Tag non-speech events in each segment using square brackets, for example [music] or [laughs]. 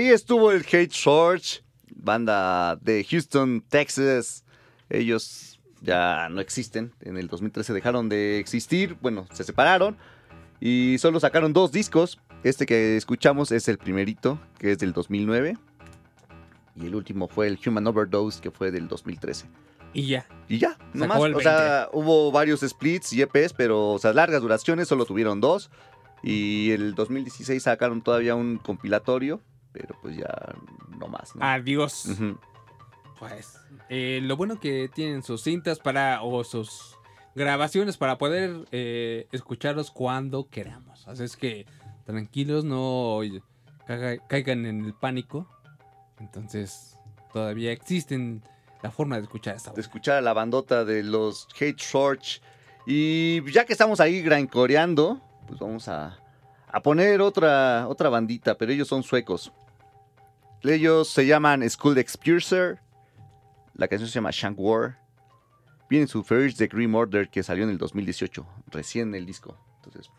Ahí estuvo el Hate Shorts, banda de Houston, Texas. Ellos ya no existen. En el 2013 dejaron de existir. Bueno, se separaron y solo sacaron dos discos. Este que escuchamos es el primerito, que es del 2009. Y el último fue el Human Overdose, que fue del 2013. Y ya. Y ya, nomás. O sea, hubo varios splits y EPs, pero, o sea, largas duraciones, solo tuvieron dos. Y el 2016 sacaron todavía un compilatorio, pero pues ya no más, ¿no? Adiós. Pues eh, lo bueno que tienen sus cintas para o sus grabaciones para poder eh, escucharlos cuando queramos. Así es que tranquilos, no caigan en el pánico. Entonces todavía existen la forma de escuchar esta de escuchar a la bandota de los Hate Shorts. Y ya que estamos ahí coreando, pues vamos a, a poner otra, otra bandita, pero ellos son suecos. Ellos se llaman School Expulser. La canción se llama Shank War. Viene su First Degree Murder que salió en el 2018, recién el disco. Entonces,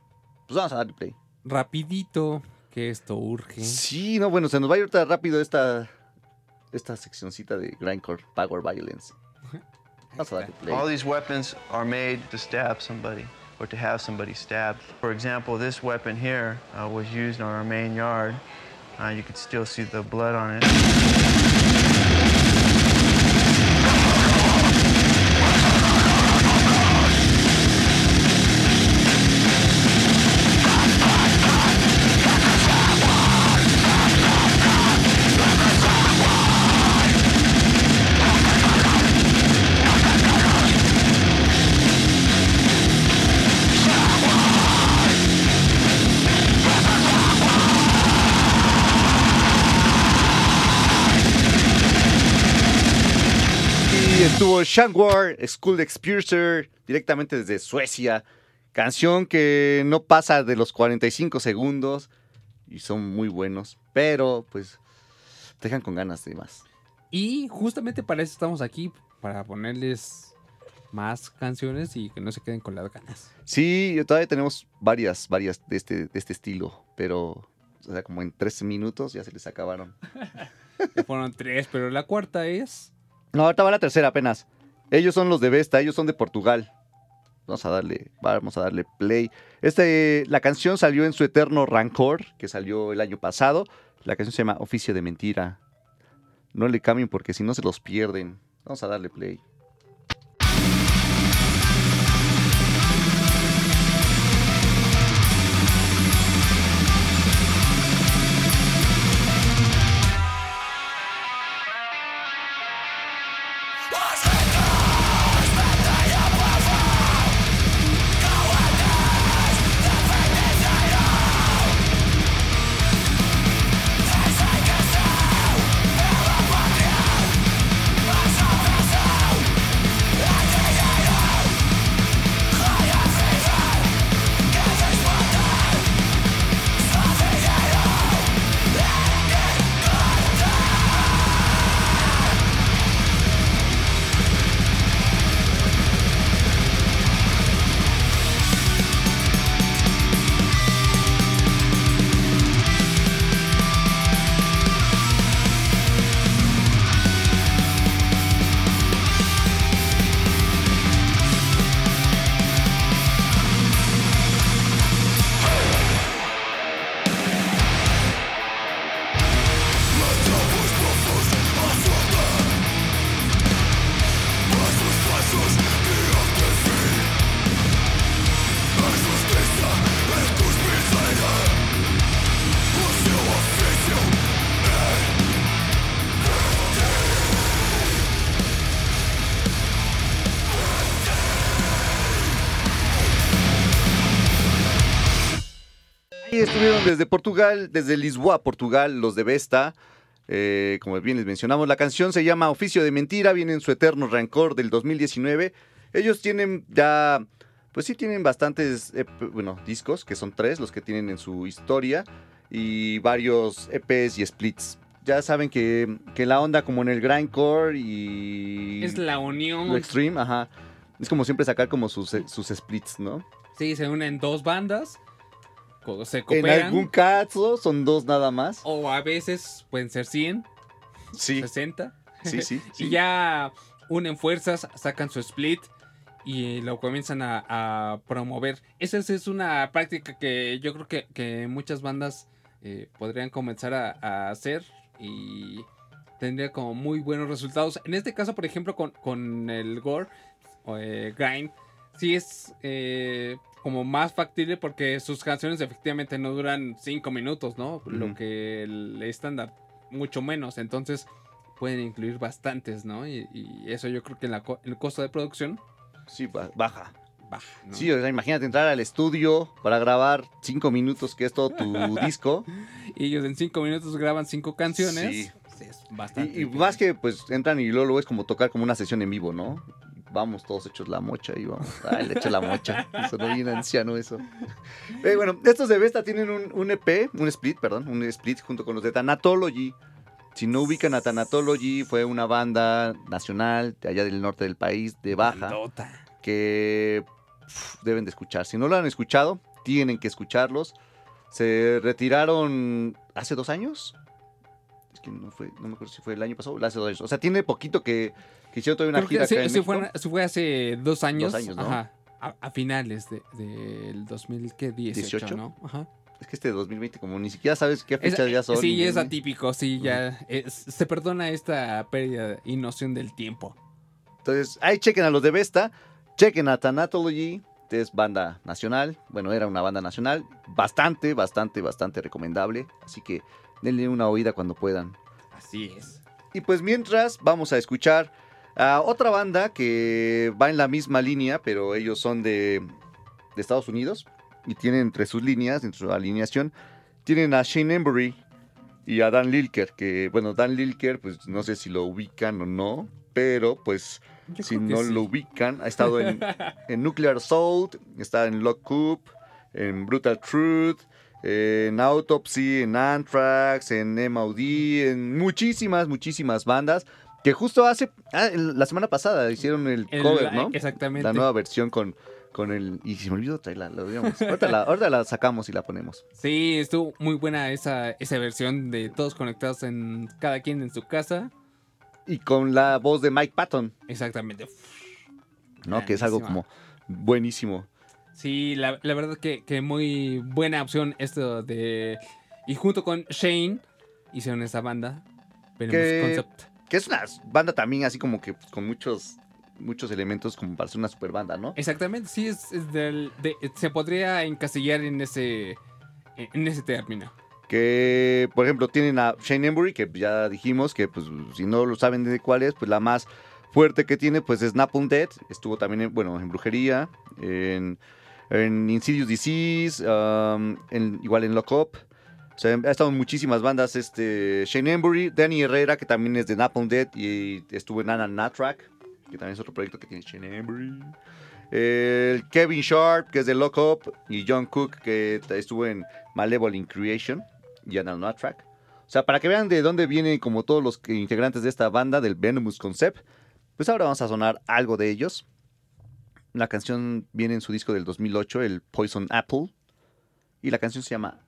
pues vamos a darle play. Rapidito, que esto urge. Sí, no, bueno, se nos va a ir rápido esta, esta seccioncita de Grindcore Power Violence. Vamos a darle play. All these weapons are made to stab somebody or to have somebody stabbed. For example, this weapon here uh, was used on our main yard. Uh, you can still see the blood on it. Estuvo Shankwar, School Expulser, directamente desde Suecia. Canción que no pasa de los 45 segundos y son muy buenos, pero pues te dejan con ganas de más. Y justamente para eso estamos aquí, para ponerles más canciones y que no se queden con las ganas. Sí, todavía tenemos varias, varias de este, de este estilo, pero o sea, como en 13 minutos ya se les acabaron. [laughs] Fueron tres, pero la cuarta es... No, ahorita va la tercera apenas. Ellos son los de Vesta, ellos son de Portugal. Vamos a darle, vamos a darle play. Este, la canción salió en su eterno Rancor, que salió el año pasado. La canción se llama Oficio de Mentira. No le cambien porque si no se los pierden. Vamos a darle play. Estuvieron desde Portugal, desde Lisboa, Portugal, los de Vesta. Eh, como bien les mencionamos, la canción se llama Oficio de Mentira, viene en su eterno rancor del 2019. Ellos tienen ya, pues sí tienen bastantes, eh, bueno, discos, que son tres los que tienen en su historia, y varios EPs y splits. Ya saben que, que la onda como en el grindcore y Es la unión. lo extreme, ajá, es como siempre sacar como sus, sus splits, ¿no? Sí, se unen dos bandas En algún caso son dos nada más. O a veces pueden ser 100, Sí, 60. sí, sí. [laughs] sí. Y ya unen fuerzas, sacan su split y lo comienzan a, a promover. Esa es, es una práctica que yo creo que, que muchas bandas eh, podrían comenzar a, a hacer y tendría como muy buenos resultados. En este caso, por ejemplo, con, con el Gore, o, eh, Grind, sí es eh, como más factible porque sus canciones efectivamente no duran 5 minutos, ¿no? Lo que el estándar mucho menos. Entonces pueden incluir bastantes, ¿no? Y, y eso yo creo que en la co- el costo de producción Sí, ba- baja. baja. ¿no? Sí, o sea, imagínate entrar al estudio para grabar cinco minutos, que es todo tu [laughs] disco. Y ellos en 5 minutos graban 5 canciones. Sí. Sí, es bastante. Y, y más que pues entran y luego, luego es como tocar como una sesión en vivo, ¿no? Vamos todos hechos la mocha y vamos. Ay, le echo la mocha. [laughs] Sonó bien anciano eso. [laughs] Eh, bueno, estos de Vesta tienen un, un EP, un split, perdón, un split junto con los de Thanatology. Si no ubican a Thanatology, fue una banda nacional de allá del norte del país, de Baja, que deben de escuchar. Si no lo han escuchado, tienen que escucharlos. Se retiraron hace dos años. Es que no fue, no me acuerdo si fue el año pasado o hace dos años. O sea, tiene poquito que, que hicieron todavía una gira acá en México. fue, hace dos años. años, ¿no? Ajá. A, a finales de- del 2018, 18? ¿no? Ajá. Es que este 2020 como ni siquiera sabes qué Es- fechas ya son. sí, es atípico, sí, ya. es- se perdona esta pérdida y noción del tiempo. Entonces, ahí chequen a los de Vesta, chequen a Thanatology, que es banda nacional. Bueno, era una banda nacional. Bastante, bastante, bastante recomendable. Así que denle una oída cuando puedan. Así es. Y pues mientras vamos a escuchar a otra banda que va en la misma línea, pero ellos son de, de Estados Unidos y tienen entre sus líneas, entre su alineación, tienen a Shane Embury y a Dan Lilker, que bueno, Dan Lilker, pues no sé si lo ubican o no, pero pues Yo si no sí. lo ubican, ha estado en, [laughs] en Nuclear Assault, está en Lock Up, en Brutal Truth, en Autopsy, en Anthrax, en MOD, en muchísimas, muchísimas bandas que justo hace, ah, la semana pasada hicieron el, El- cover, ¿no? Exactamente. La nueva versión con, con el... Y se me olvidó traerla, lo digamos. [laughs] Ahorita la, ahorita la sacamos y la ponemos. Sí, estuvo muy buena esa, esa versión de todos conectados en cada quien en su casa. Y con la voz de Mike Patton, Exactamente. ¿no? Que es algo como buenísimo. Sí, la, la verdad que, que muy buena opción esto de... Y junto con Shane hicieron esa banda. Veremos Que- Concept. Que es una banda también así como que con muchos muchos elementos como para ser una super banda, ¿no? Exactamente, sí, es, es del- de- se podría encasillar en ese, en ese término. Que, por ejemplo, tienen a Shane Embury, que ya dijimos que, pues, si no lo saben de cuál es, pues la más fuerte que tiene, pues es Napalm Dead. Estuvo también, en, bueno, en Brujería, en, en Insidious Disease, um, en- igual en Lock Up. Sea, ha estado en muchísimas bandas este Shane Embury, Danny Herrera, que también es de Napalm Dead y estuvo en Anna Natrack, que también es otro proyecto que tiene Shane Embury. El Kevin Sharp, que es de Lock Up, y John Cook, que estuvo en Malevolent Creation y Anal No Track. O sea, para que vean de dónde vienen como todos los integrantes de esta banda, del Venomous Concept, pues ahora vamos a sonar algo de ellos. La canción viene en su disco del 2008, el Poison Apple, y la canción se llama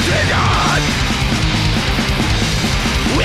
has begun. We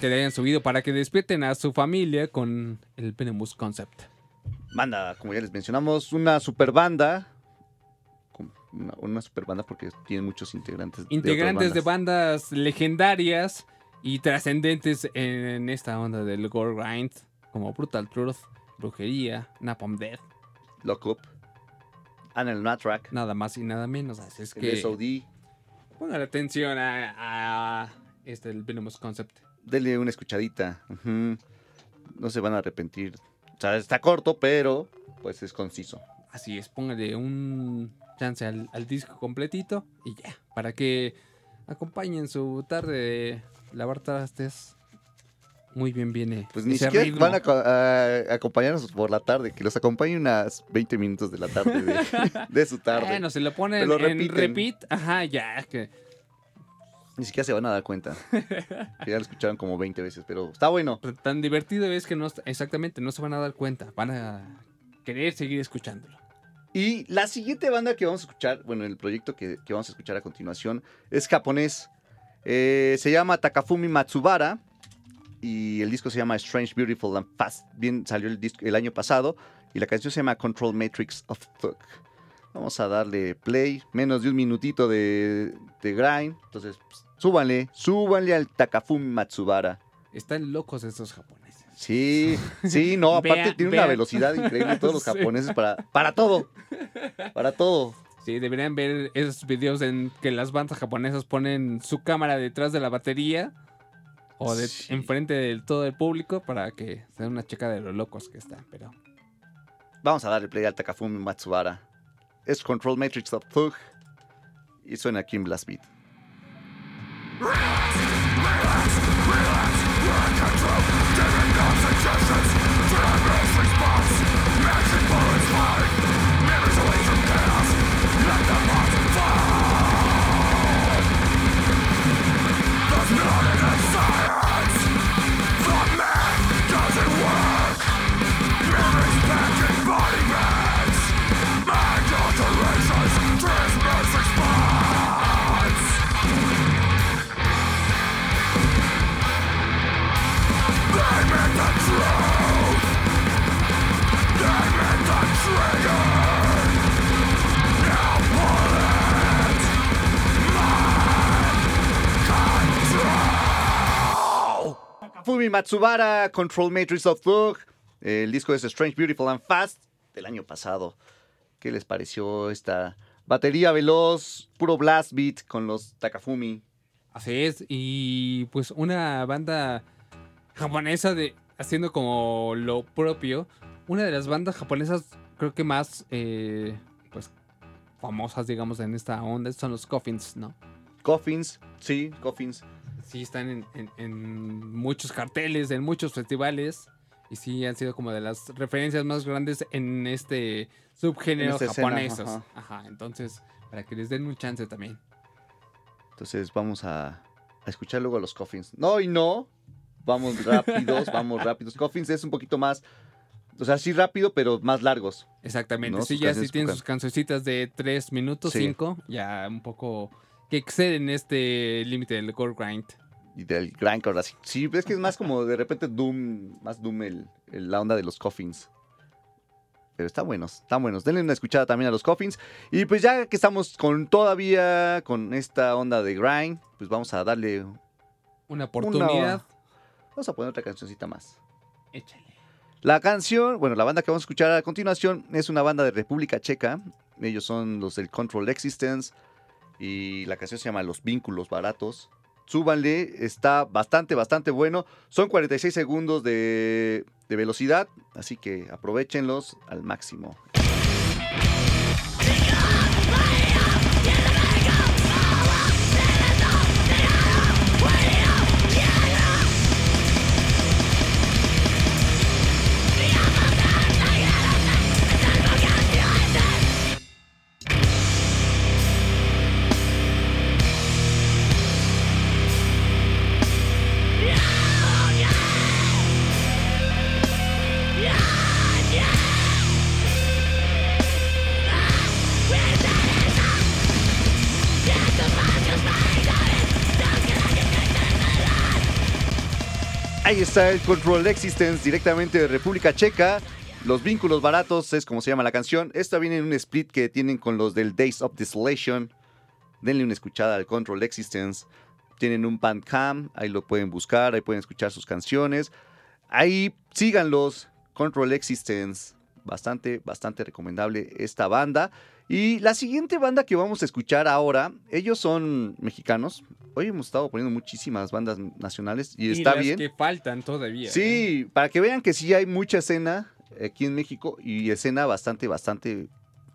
que le hayan subido para que despierten a su familia con el Venomous Concept. Banda, como ya les mencionamos, una super banda. Una, una super banda porque tiene muchos integrantes. Integrantes de, otras bandas legendarias y trascendentes en esta onda del gore grind, como Brutal Truth, Brujería, Napalm Death, Lock Up, Anal Natrack, nada más y nada menos. Así es el que SOD. pongan atención a, a este el Venomous Concept. Denle una escuchadita. No se van a arrepentir. O sea, está corto, pero pues es conciso. Así es, póngale un chance al, al disco completito y ya, para que acompañen su tarde de lavar trastes. Muy bien viene. Pues ni siquiera ritmo. van a, co- a acompañarnos por la tarde, que los acompañe unas 20 minutos de la tarde, de, [laughs] de su tarde. Bueno, se lo ponen lo en repiten. repeat. Ajá, ya, que Ni siquiera se van a dar cuenta. que [laughs] ya lo escucharon como 20 veces, pero está bueno. Pero tan divertido es que no exactamente no se van a dar cuenta, van a querer seguir escuchándolo. Y la siguiente banda que vamos a escuchar, bueno, el proyecto que, que vamos a escuchar a continuación es japonés. Eh, se llama Takafumi Matsubara y el disco se llama Strange, Beautiful and Fast. Bien, salió el, disco, el año pasado y la canción se llama Control Matrix of Thug. Vamos a darle play, menos de un minutito de, de grind. Entonces, pues, súbanle, súbanle al Takafumi Matsubara. Están locos estos japoneses. Sí, sí, [laughs] no, aparte Vea- tiene vea. una velocidad increíble todos los [laughs] japoneses para, para todo. Para todo. Sí, deberían ver esos videos en que las bandas japonesas ponen su cámara detrás de la batería o de Sí. enfrente de todo el público para que se den una checa de lo locos que están, pero Vamos a darle play al Takafumi Matsubara. Es Control Matrix of Thug. Y suena aquí en Blast Beat. Rawr! [laughs] Takafumi Matsubara, Control Matrix of Thug. El disco es Strange, Beautiful and Fast del año pasado. ¿Qué les pareció esta batería veloz, puro blast beat con los Takafumi? así es. Y pues una banda japonesa de haciendo como lo propio. Una de las bandas japonesas creo que más eh, pues famosas digamos en esta onda son los Coffins, ¿no? Coffins, sí, Coffins. Sí, están en, en- en muchos carteles, en muchos festivales. Y sí, han sido como de las referencias más grandes en este subgénero En japonesos. ajá. Ajá. entonces, para que les den un chance también. Entonces vamos a, a escuchar luego a los Coffins. No y no. Vamos rápidos, [laughs] vamos rápidos. Coffins es un poquito más, o sea, sí rápido, pero más largos. Exactamente. No, sí, sus ya canciones tienen sus cancioncitas de 3 minutos, Sí. 5, ya un poco que exceden este límite del core grind. Y del grindcore así. Sí, es que es más como de repente Doom, más Doom el, el- la onda de los Coffins. Pero están buenos, están buenos. Denle una escuchada también a los Coffins. Y pues ya que estamos con todavía con esta onda de grind, pues vamos a darle, Una oportunidad. vamos a poner otra cancioncita más. Échale. La canción, bueno, la banda que vamos a escuchar a continuación es una banda de República Checa. Ellos son los del Control Existence. Y la canción se llama Los Vínculos Baratos. Súbanle, está bastante, bastante bueno. Son 46 segundos de, de velocidad, así que aprovechenlos al máximo. Ahí está el Control Existence directamente de República Checa. Los vínculos baratos es como se llama la canción. Esta viene en un split que tienen con los del Days of Desolation. Denle una escuchada al Control Existence. Tienen un Bandcamp, ahí lo pueden buscar, ahí pueden escuchar sus canciones. Ahí síganlos, Control Existence. Bastante, bastante recomendable esta banda. Y la siguiente banda que vamos a escuchar ahora, ellos son mexicanos. Hoy hemos estado poniendo muchísimas bandas nacionales y, está las bien. que faltan todavía. ¿eh? Sí, para que vean que sí hay mucha escena aquí en México y escena bastante, bastante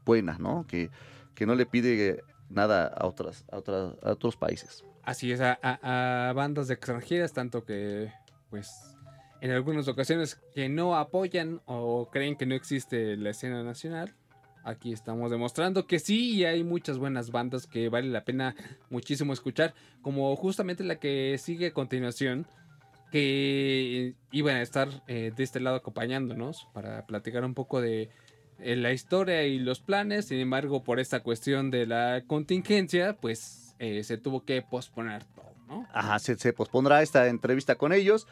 buena, ¿no? Que, que no le pide nada a, otras, a, otras, a otros países. Así es, a, a- a bandas extranjeras, tanto que, pues, en algunas ocasiones que no apoyan o creen que no existe la escena nacional. Aquí estamos demostrando que sí y hay muchas buenas bandas que vale la pena muchísimo escuchar, como justamente la que sigue a continuación, que iban a estar eh, de este lado acompañándonos para platicar un poco de eh, la historia y los planes. Sin embargo, por esta cuestión de la contingencia, pues eh, se tuvo que posponer todo, ¿no? Ajá, se, pospondrá esta entrevista con ellos.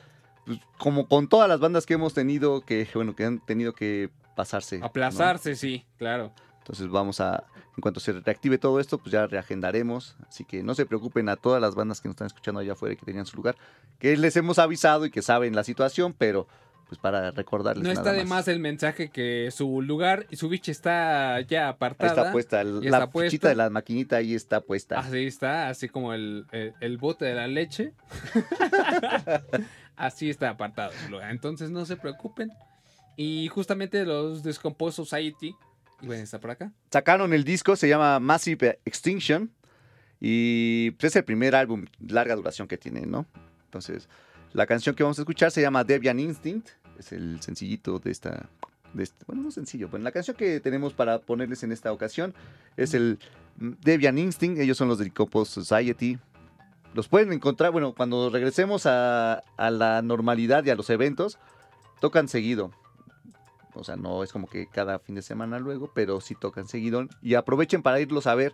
Pues, como con todas las bandas que hemos tenido, que bueno, que han tenido que pasarse. ¿no? Aplazarse, sí, claro. Entonces vamos a, en cuanto se reactive todo esto, pues ya reagendaremos. Así que no se preocupen a todas las bandas que nos están escuchando allá afuera y que tenían su lugar, que les hemos avisado y que saben la situación, pero pues para recordarles No nada está de más el mensaje que su lugar y su bicha está ya Ahí apartada. está puesta, el- la está puesta. fichita de la maquinita ahí está puesta. Así está, así como el, el- el bote de la leche. [laughs] así está apartado. Entonces no se preocupen. Y justamente los Discomposed Society, bueno, está por acá. Sacaron el disco, se llama Massive Extinction. Y pues, es el primer álbum larga duración que tienen, ¿no? Entonces, la canción que vamos a escuchar se llama Deviant Instinct. Es el sencillito de esta. De este- bueno, no sencillo, pero la canción que tenemos para ponerles en esta ocasión es el Deviant Instinct. Ellos son los de Decomposed Society. Los pueden encontrar, bueno, cuando regresemos a, a la normalidad y a los eventos, tocan seguido. O sea, no es como que cada fin de semana luego, pero sí tocan seguido. Y aprovechen para irlos a ver.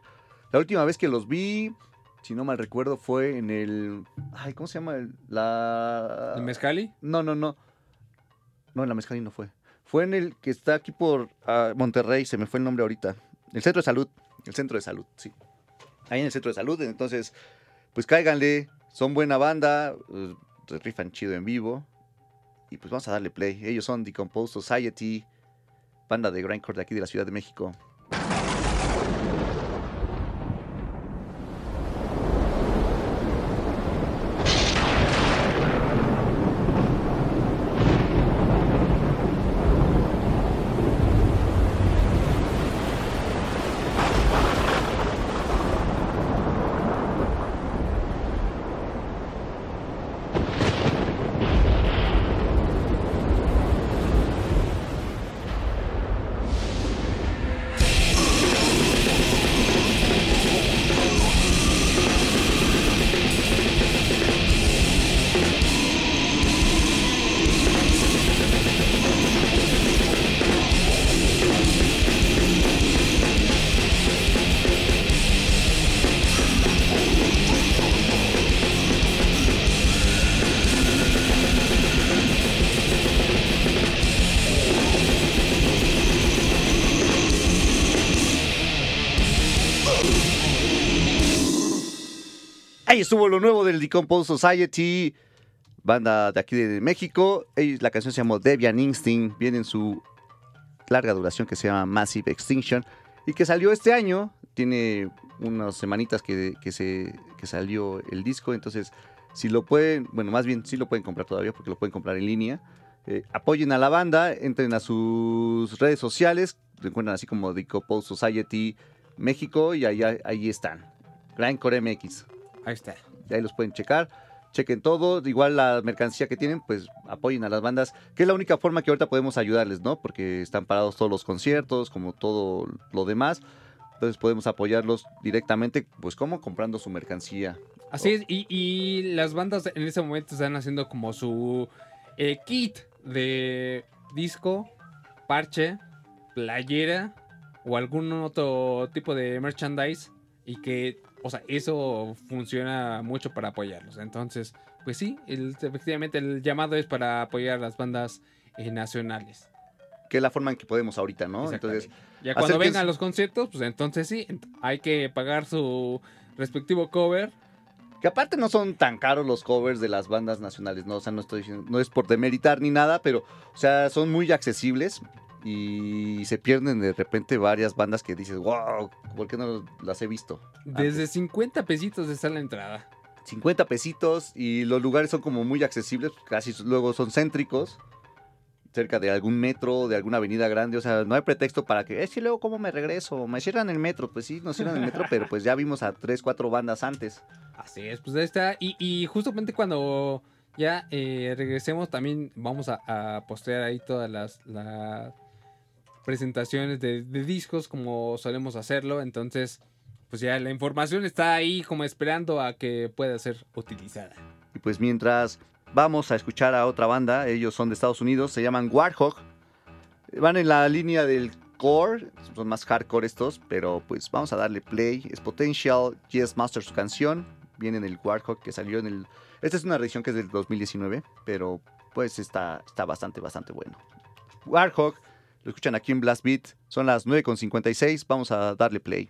La última vez que los vi, si no mal recuerdo, fue en el. Ay, ¿cómo se llama? El- La. ¿El Mezcali? No, no, no. No, en la Mezcalí no fue. Fue en el que está aquí por ah, Monterrey, se me fue el nombre ahorita. El centro de salud. El centro de salud, sí. Ahí en el centro de salud. Entonces, pues cáiganle. Son buena banda. se rifan chido en vivo. Y pues vamos a darle play. Ellos son Decomposed Society, banda de grindcore de aquí de la Ciudad de México. Ahí estuvo lo nuevo del Decomposed Society, banda de aquí de México. La canción se llamó Deviant Instinct, viene en su larga duración que se llama Massive Extinction y que salió este año. Tiene unas semanitas que, se, que salió el disco, entonces si lo pueden, bueno, más bien sí lo pueden comprar todavía porque lo pueden comprar en línea. Eh, apoyen a la banda, entren a sus redes sociales, se encuentran así como Decomposed Society México y ahí, ahí están. Grindcore MX. Ahí está. Y ahí los pueden checar. Chequen todo. Igual la mercancía que tienen, pues apoyen a las bandas, que es la única forma que ahorita podemos ayudarles, ¿no? Porque están parados todos los conciertos, como todo lo demás. Entonces podemos apoyarlos directamente, pues como comprando su mercancía. Así es, y, y las bandas en ese momento están haciendo como su eh, kit de disco, parche, playera o algún otro tipo de merchandise y que, o sea, eso funciona mucho para apoyarlos. Entonces, pues sí, el- efectivamente el llamado es para apoyar a las bandas eh, nacionales. Que es la forma en que podemos ahorita, ¿no? Entonces, ya cuando vengan los conciertos, pues entonces sí, hay que pagar su respectivo cover. que aparte no son tan caros los covers de las bandas nacionales, ¿no? O sea, no estoy diciendo, no es por demeritar ni nada, pero, o sea, son muy accesibles y se pierden de repente varias bandas que dices, wow, ¿por qué no las he visto? Desde 50 pesitos está la entrada. 50 pesitos y los lugares son como muy accesibles, casi luego son céntricos, cerca de algún metro, de alguna avenida grande, o sea, no hay pretexto para que, es que luego cómo me regreso, me cierran el metro, pues sí, nos cierran el metro, pero pues ya vimos a tres, cuatro bandas antes. Así es, pues ahí está. Y, y justamente cuando ya eh, regresemos, también vamos a, a postear ahí todas las, las presentaciones de, discos como solemos hacerlo. Entonces, pues ya la información está ahí como esperando a que pueda ser utilizada. Y pues mientras vamos a escuchar a otra banda, ellos son de Estados Unidos, se llaman Warhawk. Van en la línea del core, son más hardcore estos, pero pues vamos a darle play. Es Potential Yes Master su canción, viene en el Warhawk que salió en el... Esta es una edición que es del 2019, pero pues está, está bastante, bastante bueno. Warhawk, lo escuchan aquí en Blast Beat, son las 9.56, vamos a darle play.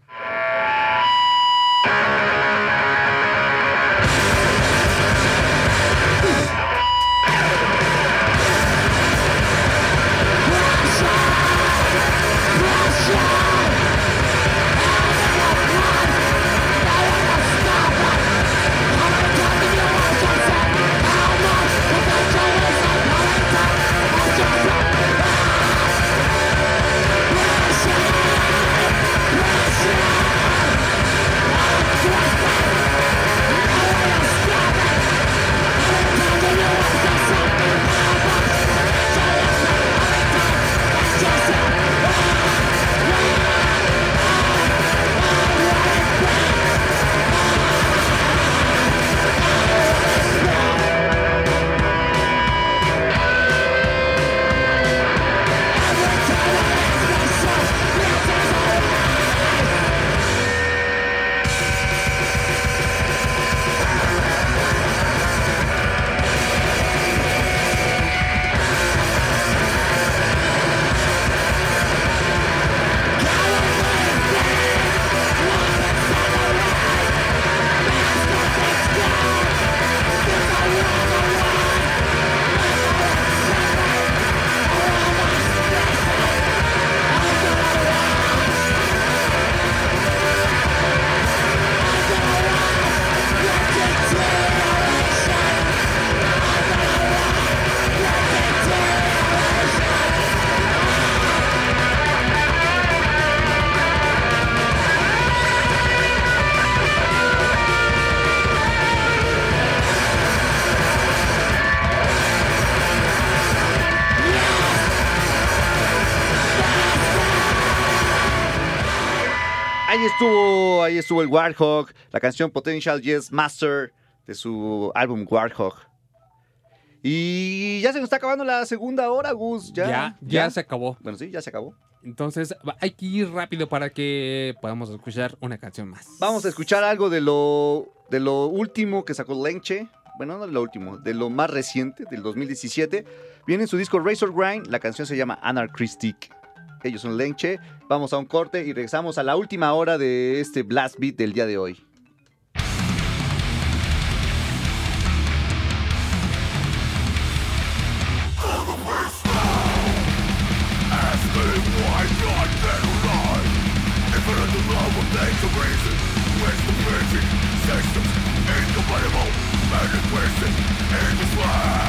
Estuvo, el Warhawk, la canción Potential Yes Master de su álbum Warhawk. Y ya se nos está acabando la segunda hora, Gus. Ya, Ya, ya, se acabó. Bueno, sí, ya se acabó. Entonces hay que ir rápido para que podamos escuchar una canción más. Vamos a escuchar algo de lo, de lo último que sacó Lenche. Bueno, no de lo último, de lo más reciente, del 2017. Viene en su disco Razor Grind, la canción se llama Anarchistic. Ellos son Lenche. Vamos a un corte y regresamos a la última hora de este Blast Beat del día de hoy. Validated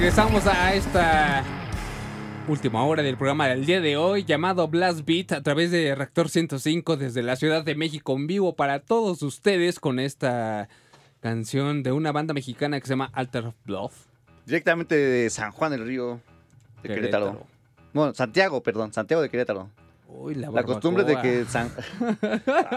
Regresamos a esta última hora del programa del día de hoy llamado Blast Beat a través de Reactor 105 desde la Ciudad de México en vivo para todos ustedes con esta canción de una banda mexicana que se llama Alter Bluff. Directamente de San Juan del Río, de Querétaro. Querétaro. Bueno, Santiago, perdón, Santiago de Querétaro. Uy, la, La costumbre de que barbacoa. San...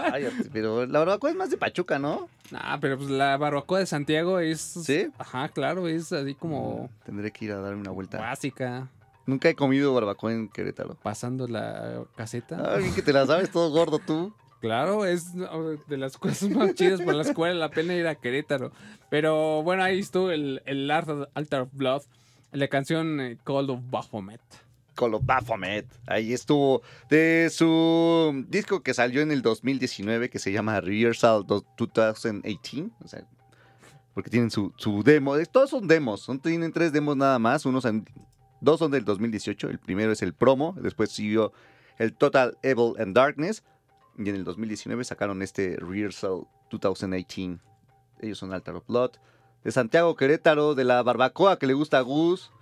[laughs] Ay, pero la barbacoa es más de Pachuca, ¿no? Nah, pero pues la barbacoa de Santiago es... ¿Sí? Ajá, claro, es así como Tendré que ir a darme una vuelta. básica, Nunca he comido barbacoa en Querétaro. pasando la caseta. Ay, que te la sabes todo gordo tú. [laughs] Claro, es de las cosas más chidas por las cuales la pena ir a Querétaro. Pero bueno, ahí estuvo el, el Altar of Blood, la canción eh, Call of Baphomet. Con los Baphomet. Ahí estuvo. De su disco que salió en el 2019, que se llama Rehearsal 2018. O sea, porque tienen su, su demo. Todos son demos. Son, tienen tres demos nada más. Unos en- dos son del 2018. El primero es el promo. Después siguió el Total Evil and Darkness. Y en el 2019 sacaron este Rehearsal 2018. Ellos son Altar of Blood. De Santiago Querétaro, de la barbacoa que le gusta a Gus.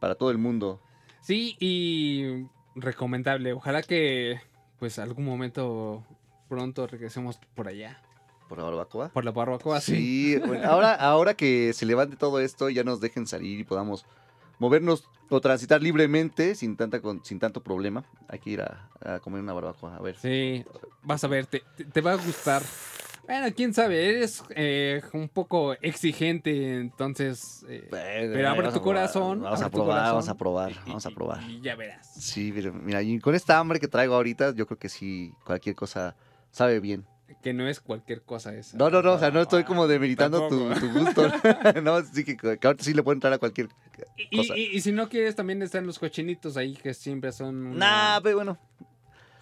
Para todo el mundo. Sí, y recomendable. Ojalá que pues algún momento pronto regresemos por allá. ¿Por la barbacoa? Por la barbacoa, sí. Sí, bueno, ahora, ahora que se levante todo esto, ya nos dejen salir y podamos movernos o transitar libremente sin, tanta, sin tanto problema. Hay que ir a, a comer una barbacoa. A ver. Sí, vas a ver, te- te va a gustar. Bueno, quién sabe, eres eh, un poco exigente, entonces... eh, pero abre tu corazón. Vamos a probar, corazón, vamos a probar, y- vamos a probar. Y ya verás. Sí, pero mira, y con esta hambre que traigo ahorita, yo creo que sí, cualquier cosa sabe bien. que no es cualquier cosa esa. No, no, no, o sea, no estoy como demeritando tu, tu gusto. [laughs] [laughs] no, sí que, que ahorita sí le puede entrar a cualquier cosa. y- y si no quieres, también están los cochinitos ahí que siempre son una, Nah, pero bueno,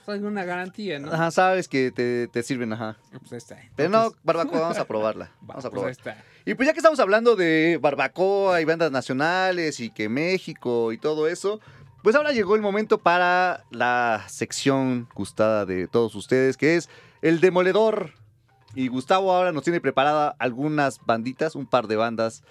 son una garantía, ¿no? ajá, sabes que te, te sirven, ajá. Pues ahí está. Pero no, barbacoa, vamos a [laughs] probarla. va, Vamos a pues ahí probar. está. Y pues ya que estamos hablando de barbacoa y bandas nacionales y que México y todo eso, pues ahora llegó el momento para la sección gustada de todos ustedes, que es el demoledor. Y Gustavo ahora nos tiene preparada algunas banditas, un par de bandas.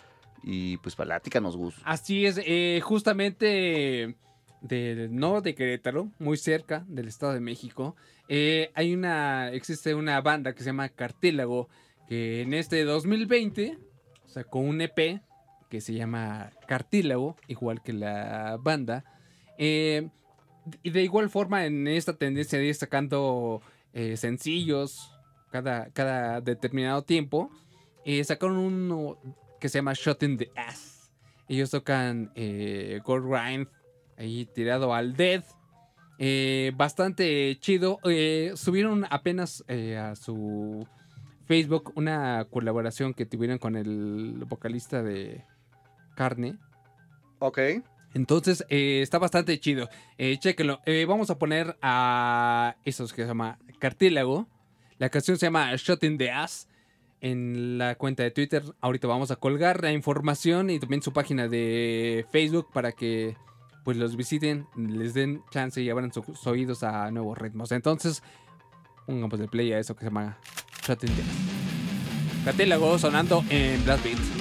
Y pues platícanos, Gus. Así es, eh, justamente de, no de Querétaro, muy cerca del Estado de México, eh, hay una, existe una banda que se llama Cartílago, que en este 2020 sacó un EP que se llama Cartílago, igual que la banda. Eh, y de igual forma en esta tendencia de ir sacando eh, sencillos cada, cada determinado tiempo, sacaron uno que se llama Shot in the Ass. Ellos tocan eh, Gold Grind ahí tirado al Dead. Eh, bastante chido. Eh, subieron apenas eh, a su Facebook una colaboración que tuvieron con el vocalista de Carne. Ok. Entonces, está bastante chido. Chéquenlo. Vamos a poner a esos que se llama Cartílago. La canción se llama Shot in the Ass. En la cuenta de Twitter, ahorita vamos a colgar la información y también su página de Facebook para que pues los visiten, les den chance y abran sus oídos a nuevos ritmos. Entonces, pongamos de play a eso que se llama Ass. Cartílago sonando en Blast Beat.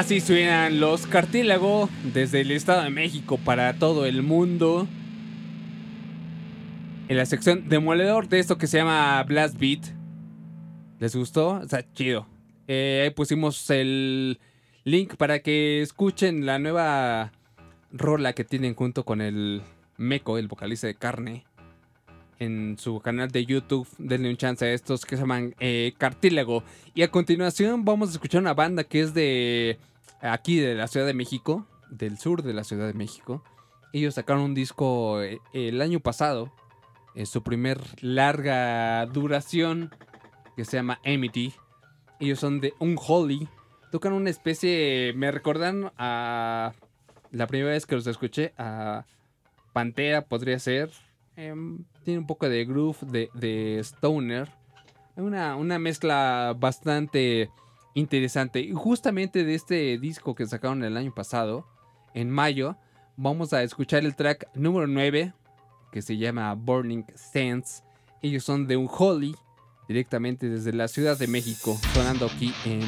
Así suenan los cartílago desde el Estado de México para todo el mundo. En la sección demoledor de esto que se llama Blast Beat. ¿Les gustó? Está chido. Eh, ahí pusimos el link para que escuchen la nueva rola que tienen junto con el Meco, el vocalista de Carne, en su canal de YouTube. Denle un chance a estos que se llaman eh, Cartílago. Y a continuación vamos a escuchar una banda que es de aquí, de la Ciudad de México, del sur de la Ciudad de México. Ellos sacaron un disco eh, el año pasado, en su primer larga duración, que se llama Amity. Ellos son de Unholy. Tocan una especie, me recordan a la primera vez que los escuché, a Pantera podría ser. Em, tiene un poco de groove, de, de stoner. Una, una mezcla bastante interesante. Y justamente de este disco que sacaron el año pasado, en mayo, vamos a escuchar el track número 9, que se llama Burning Sands. Ellos son de un Holy, directamente desde la Ciudad de México, sonando aquí en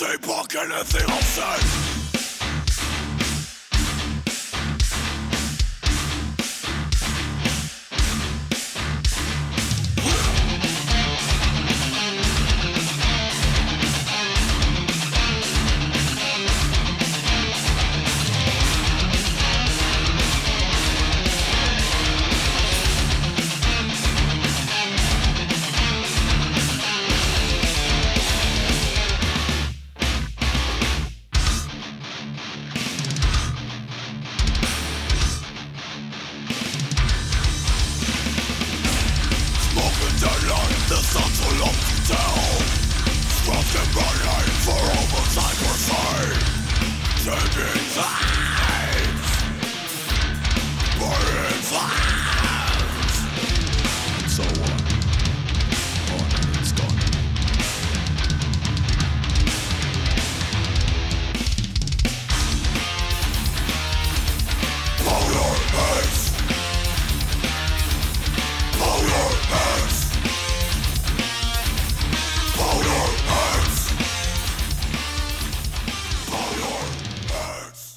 Blast. anything I'll say.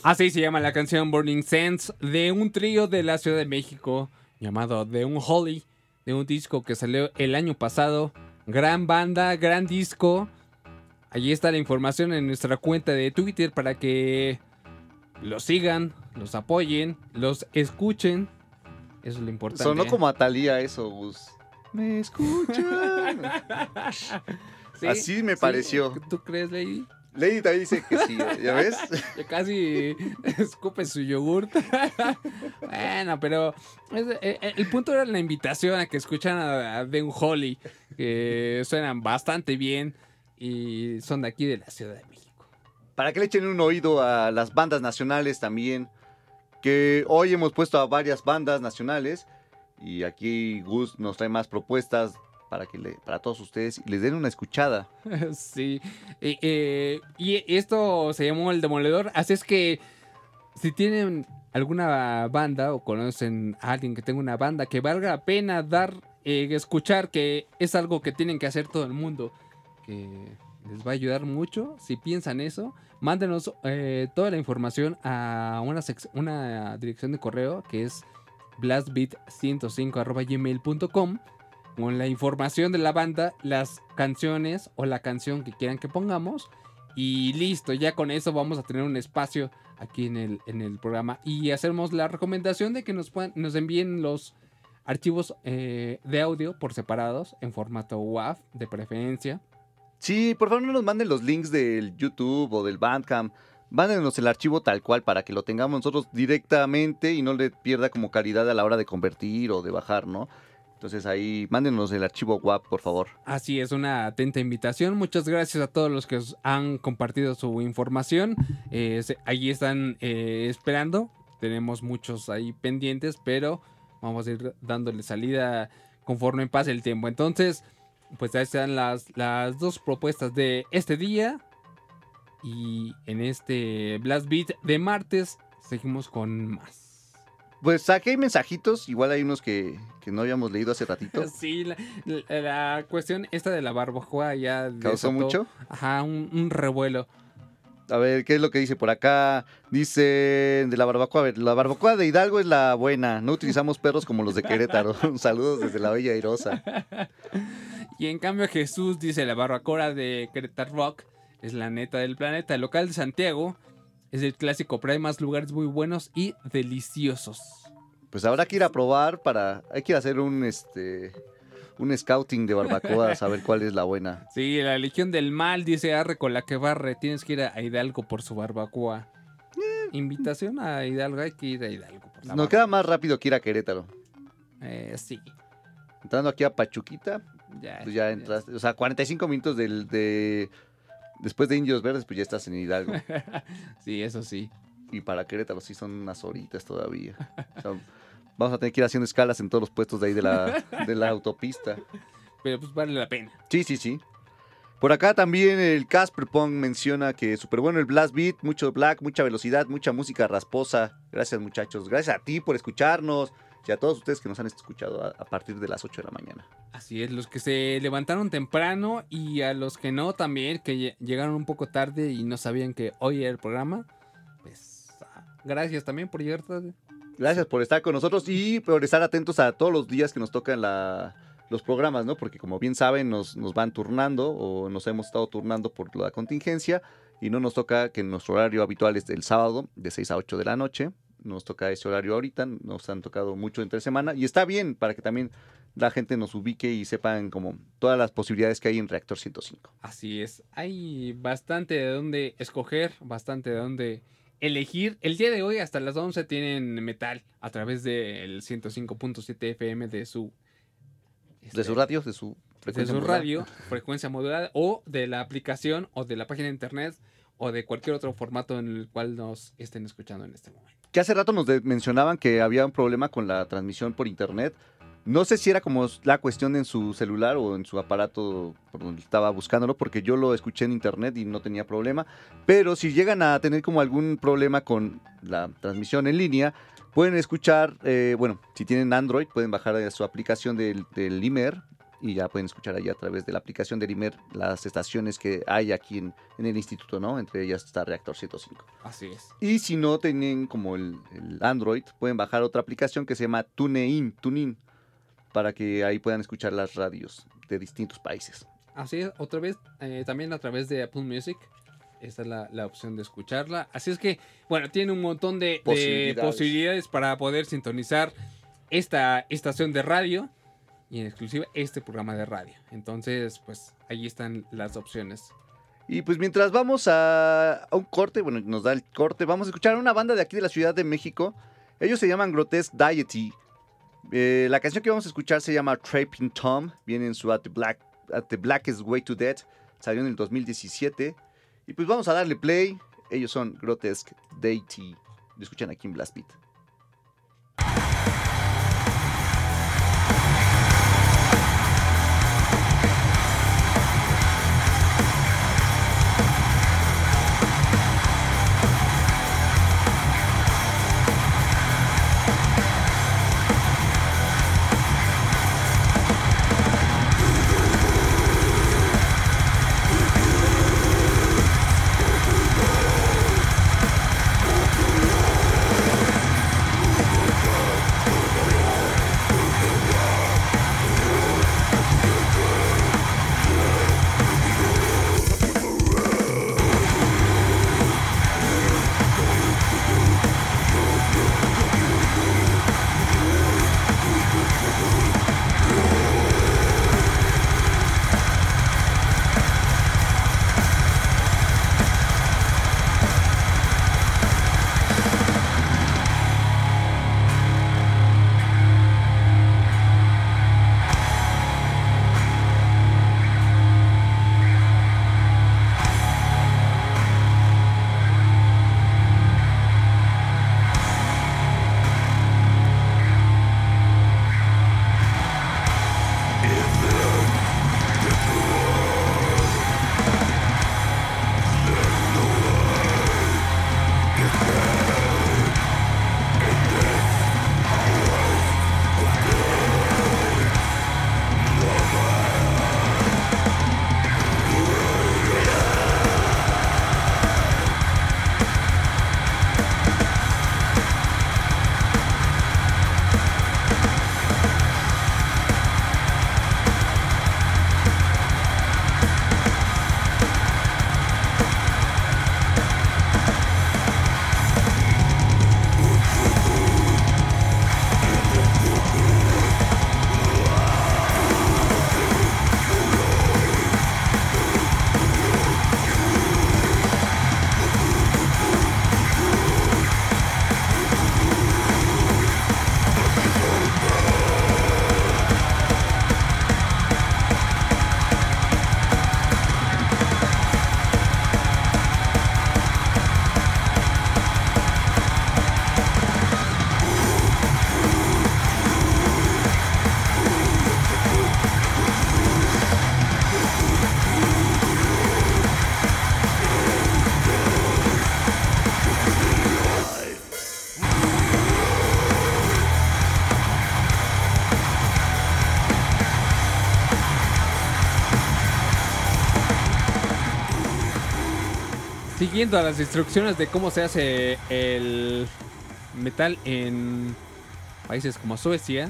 Así se llama la canción Burning Sense de un trío de la Ciudad de México llamado The Unholy, de un disco que salió el año pasado. Gran banda, gran disco. Allí está la información en nuestra cuenta de Twitter para que los sigan, los apoyen, los escuchen. Eso es lo importante. Sonó como a Talía eso, Gus. ¿Me escuchan? [laughs] Sí, Así me sí. pareció. ¿Tú crees, Lady? Lady también dice que sí, ¿ya ves? [laughs] Ya casi escupe su yogurt. [laughs] bueno, pero eh, eh, el punto era la invitación a que escuchan a, The Unholy, que suenan bastante bien y son de aquí de la Ciudad de México. Para que le echen un oído a las bandas nacionales también. Que hoy hemos puesto a varias bandas nacionales. Y aquí Gus nos trae más propuestas para que le, para todos ustedes les den una escuchada. [laughs] sí. Eh, eh, y esto se llamó El Demoledor. Así es que si tienen alguna banda o conocen a alguien que tenga una banda que valga la pena dar, eh, escuchar, que es algo que tienen que hacer todo el mundo, que les va a ayudar mucho. Si piensan eso, mándenos toda la información a una, una dirección de correo que es blastbeat105.gmail.com con la información de la banda, las canciones o la canción que quieran que pongamos. Y listo, ya con eso vamos a tener un espacio aquí en el, en el programa. Y hacemos la recomendación de que nos, puedan, nos envíen los archivos eh, de audio por separados en formato WAV de preferencia. Sí, por favor no nos manden los links del YouTube o del Bandcamp. Mándenos el archivo tal cual para que lo tengamos nosotros directamente y no le pierda como calidad a la hora de convertir o de bajar, ¿no? Entonces ahí mándenos el archivo WAP, por favor. Así es, una atenta invitación. Muchas gracias a todos los que han compartido su información. Eh, allí están eh, esperando. Tenemos muchos ahí pendientes, pero vamos a ir dándole salida conforme pase el tiempo. Entonces, pues ahí están las, las dos propuestas de este día. Y en este Blast Beat de martes seguimos con más. Pues hay mensajitos, igual hay unos que, que no habíamos leído hace ratito. [laughs] Sí, la, la- la cuestión esta de la barbacoa ya ¿Causó desató- mucho? Ajá, un, un revuelo. A ver, ¿qué es lo que dice por acá? Dice de la barbacoa. A ver, la barbacoa de Hidalgo es la buena. No utilizamos perros como los de Querétaro. [laughs] Saludos desde la Bella Airosa. [laughs] Y en cambio Jesús dice la barbacoa de Querétaro Rock es la neta del planeta. El local de Santiago es el clásico, pero hay más lugares muy buenos y deliciosos. Pues habrá que ir a probar para. Hay que ir a hacer un este. Un scouting de barbacoa, a saber cuál es la buena. [laughs] Sí, la Legión del Mal dice Arre con la que barre. Tienes que ir a Hidalgo por su barbacoa. Invitación a Hidalgo, hay que ir a Hidalgo por la Nos queda más rápido que ir a Querétaro. Eh, sí, Entrando aquí a Pachuquita, ya. pues ya entraste. O sea, 45 minutos del, de. Después de Indios Verdes, pues ya estás en Hidalgo. [laughs] Sí, eso sí. Y para Querétaro sí son unas horitas todavía. O sea, vamos a tener que ir haciendo escalas en todos los puestos de ahí de la, de la autopista. Pero pues vale la pena. Sí, sí, sí. Por acá también el Casper Pong menciona que súper bueno el Blast Beat, mucho black, mucha velocidad, mucha música rasposa. Gracias muchachos, gracias a ti por escucharnos y a todos ustedes que nos han escuchado a, a partir de las 8 de la mañana. Así es, los que se levantaron temprano y a los que no también, que lle- llegaron un poco tarde y no sabían que hoy era el programa, pues ah, gracias también por llegar tarde. Gracias por estar con nosotros y por estar atentos a todos los días que nos tocan la- los programas, ¿no? Porque como bien saben, nos, nos van turnando o nos hemos estado turnando por la contingencia y no nos toca que nuestro horario habitual es el sábado de 6 a 8 de la noche. Nos toca ese horario ahorita, nos han tocado mucho entre semana y está bien para que también la gente nos ubique y sepan como todas las posibilidades que hay en Reactor 105. Así es, hay bastante de dónde escoger, bastante de dónde elegir. El día de hoy hasta las 11 tienen metal a través del 105.7 FM de su... De este, su radio, de su de frecuencia su modulada. radio, [laughs] frecuencia modulada, o de la aplicación, o de la página de internet, o de cualquier otro formato en el cual nos estén escuchando en este momento. Que hace rato nos mencionaban que había un problema con la transmisión por internet. No sé si era como la cuestión en su celular o en su aparato por donde estaba buscándolo, porque yo lo escuché en internet y no tenía problema. Pero si llegan a tener como algún problema con la transmisión en línea, pueden escuchar, eh, bueno, si tienen Android, pueden bajar su aplicación del, del Imer y ya pueden escuchar ahí a través de la aplicación de Limer las estaciones que hay aquí en, en el instituto, ¿no? Entre ellas está Reactor 105. Así es. Y si no tienen como el, el Android, pueden bajar otra aplicación que se llama TuneIn, TuneIn, para que ahí puedan escuchar las radios de distintos países. Así es, otra vez, eh, también a través de Apple Music. Esta es la, la opción de escucharla. Así es que, bueno, tiene un montón de, de Posibilidades. posibilidades para poder sintonizar esta estación de radio y en exclusiva este programa de radio. Entonces, pues ahí están las opciones. Y pues mientras vamos a, a un corte, bueno, nos da el corte, vamos a escuchar a una banda de aquí de la Ciudad de México. Ellos se llaman Grotesque Deity. Eh, la canción que vamos a escuchar se llama Trapping Tom. Viene en su At the, Black, At the Blackest Way to Death. Salió en el 2017. Y pues vamos a darle play. Ellos son Grotesque Deity. Lo escuchan aquí en Blast Beat. Siguiendo a las instrucciones de cómo se hace el metal en países como Suecia,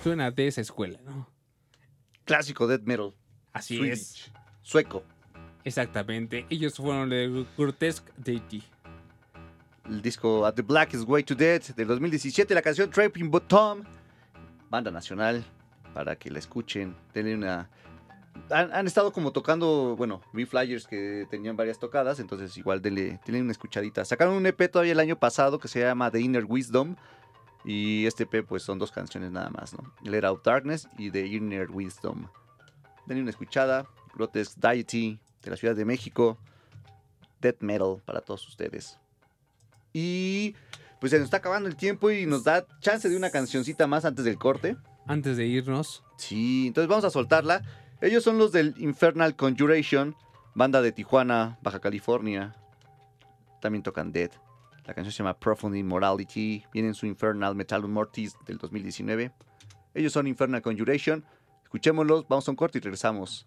suena de esa escuela, ¿no? Clásico death metal. Así Swedish. es. Sueco. Exactamente. Ellos fueron de Grotesque Deity. El disco At the Blackest Way to Death del 2017. La canción Trapping Bottom. Banda nacional. Para que la escuchen. Denle una. Han, han estado como tocando, bueno, vi flyers que tenían varias tocadas, entonces igual denle, denle una escuchadita. Sacaron un EP todavía el año pasado que se llama The Inner Wisdom. Y este EP pues son dos canciones nada más, ¿no? Let Out Darkness y The Inner Wisdom. Denle una escuchada. Grotesque Deity de la Ciudad de México. Death Metal para todos ustedes. Y pues se nos está acabando el tiempo y nos da chance de una cancioncita más antes del corte. Antes de irnos, Sí, entonces vamos a soltarla. Ellos son los del Infernal Conjuration, banda de Tijuana, Baja California. También tocan Dead. La canción se llama Profound Immorality. Viene en su Infernal Metallum Mortis del 2019. Ellos son Infernal Conjuration. Escuchémoslos, vamos a un corte y regresamos.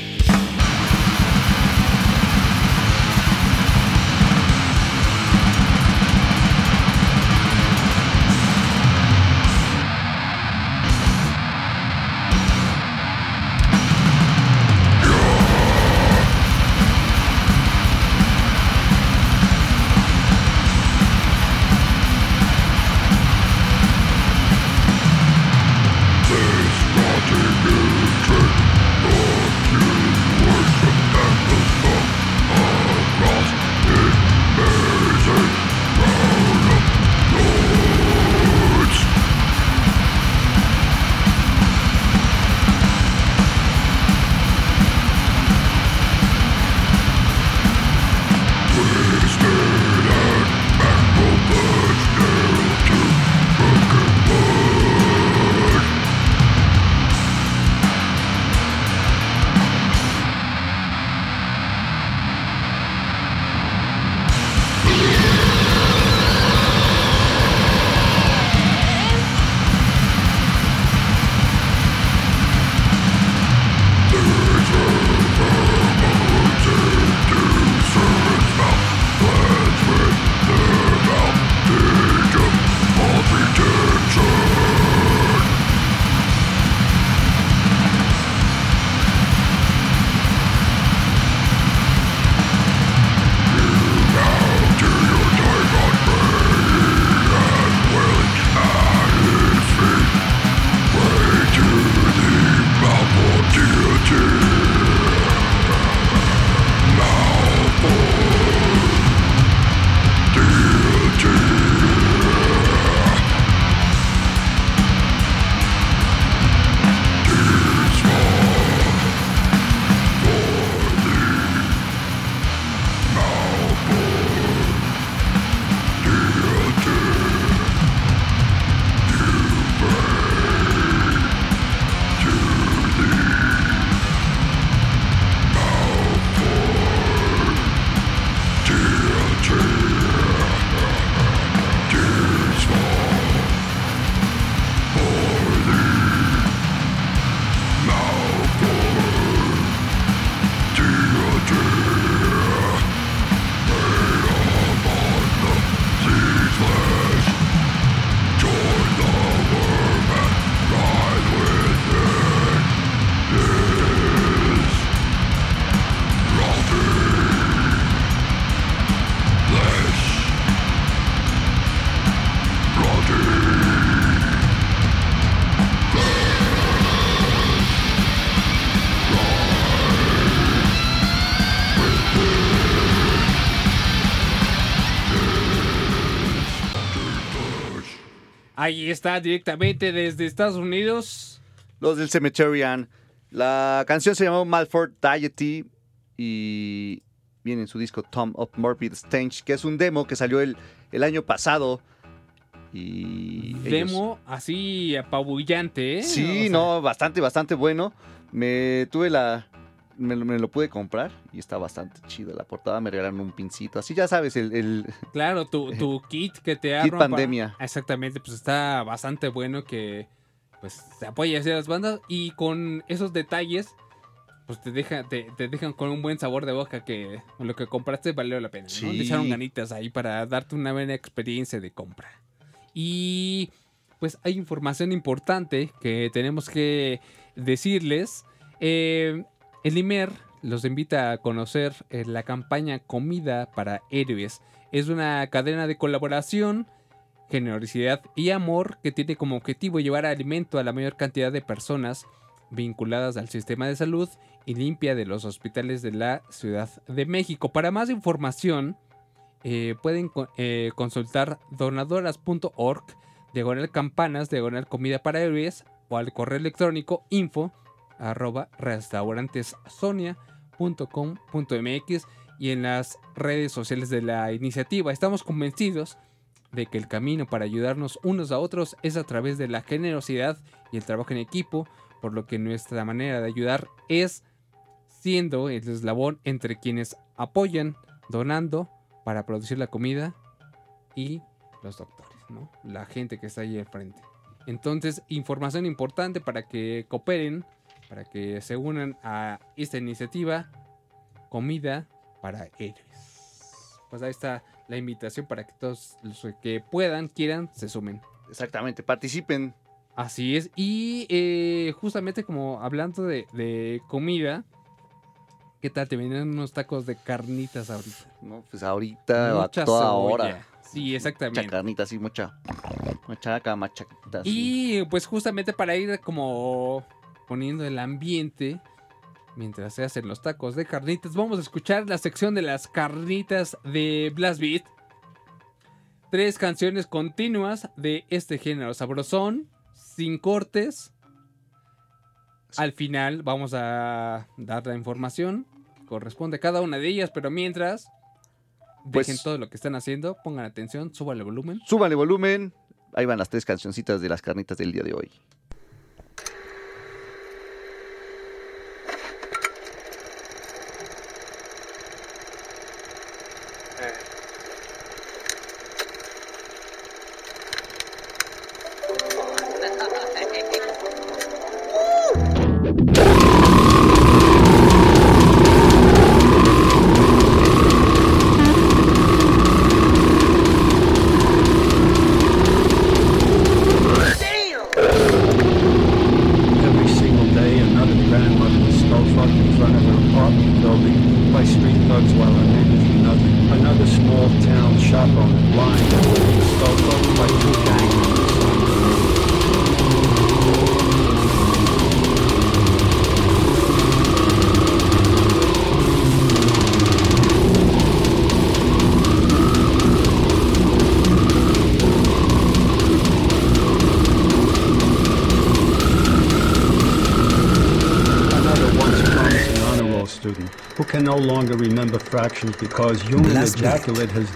Ahí está, directamente desde Estados Unidos. Los del Cemeterian. La canción se llamó Malford Deity y viene en su disco Tom of Morbid Stench, que es un demo que salió el, el año pasado. Y ellos- Demo así apabullante, ¿eh? Sí, O sea, no, bastante, bastante bueno. Me tuve la. Me, lo- me lo pude comprar y está bastante chido. La portada me regalaron un pincito. Así ya sabes, el, el- Claro, tu, [laughs] tu kit que te Kit arman para- pandemia. Exactamente, pues está bastante bueno que pues se apoya hacia las bandas y con esos detalles pues te, deja, te, te dejan con un buen sabor de boca que lo que compraste valió la pena. ¿no? Sí. Le echaron ganitas ahí para darte una buena experiencia de compra. Y pues hay información importante que tenemos que decirles. Eh, el IMER los invita a conocer eh, la campaña Comida para Héroes. Es una cadena de colaboración, generosidad y amor que tiene como objetivo llevar alimento a la mayor cantidad de personas vinculadas al sistema de salud y limpia de los hospitales de la Ciudad de México. Para más información, eh, pueden eh, consultar donadoras.org, diagonal campanas, diagonal comida para héroes o al correo electrónico info arroba restaurantesonia.com.mx y en las redes sociales de la iniciativa. Estamos convencidos de que el camino para ayudarnos unos a otros es a través de la generosidad y el trabajo en equipo, por lo que nuestra manera de ayudar es siendo el eslabón entre quienes apoyan, donando para producir la comida y los doctores, ¿no? La gente que está ahí al frente. Entonces, información importante para que cooperen, para que se unan a esta iniciativa, comida para héroes. Pues ahí está la invitación para que todos los que puedan, quieran, se sumen. Exactamente, participen. Así es. Y eh, justamente como hablando de, de comida, ¿qué tal? Te venían unos tacos de carnitas ahorita. ¿no? Pues ahorita, Mucha a toda cebolla. hora. Sí, Mucha exactamente. carnita, así, mucha. Machaca, machaquita. Y pues justamente para ir como poniendo el ambiente mientras se hacen los tacos de carnitas, vamos a escuchar la sección de las carnitas de Blast Beat. Tres canciones continuas de este género sabrosón, sin cortes. Al final vamos a dar la información corresponde a cada una de ellas, pero mientras Pues- dejen todo lo que están haciendo, pongan atención, suban el volumen. Súbanle volumen. Ahí van las tres cancioncitas de las carnitas del día de hoy. No longer remember fractions because human Beat. ejaculate has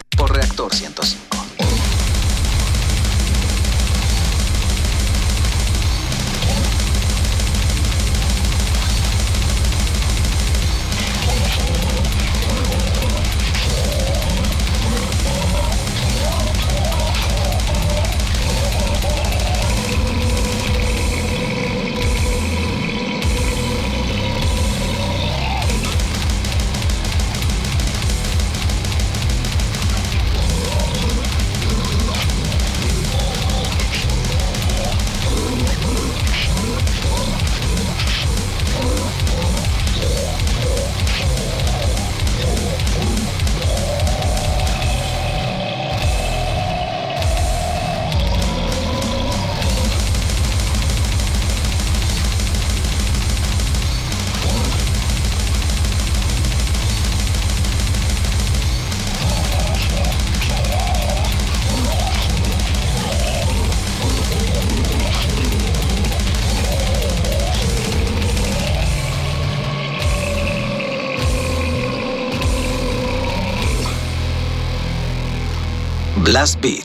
Blast Beat.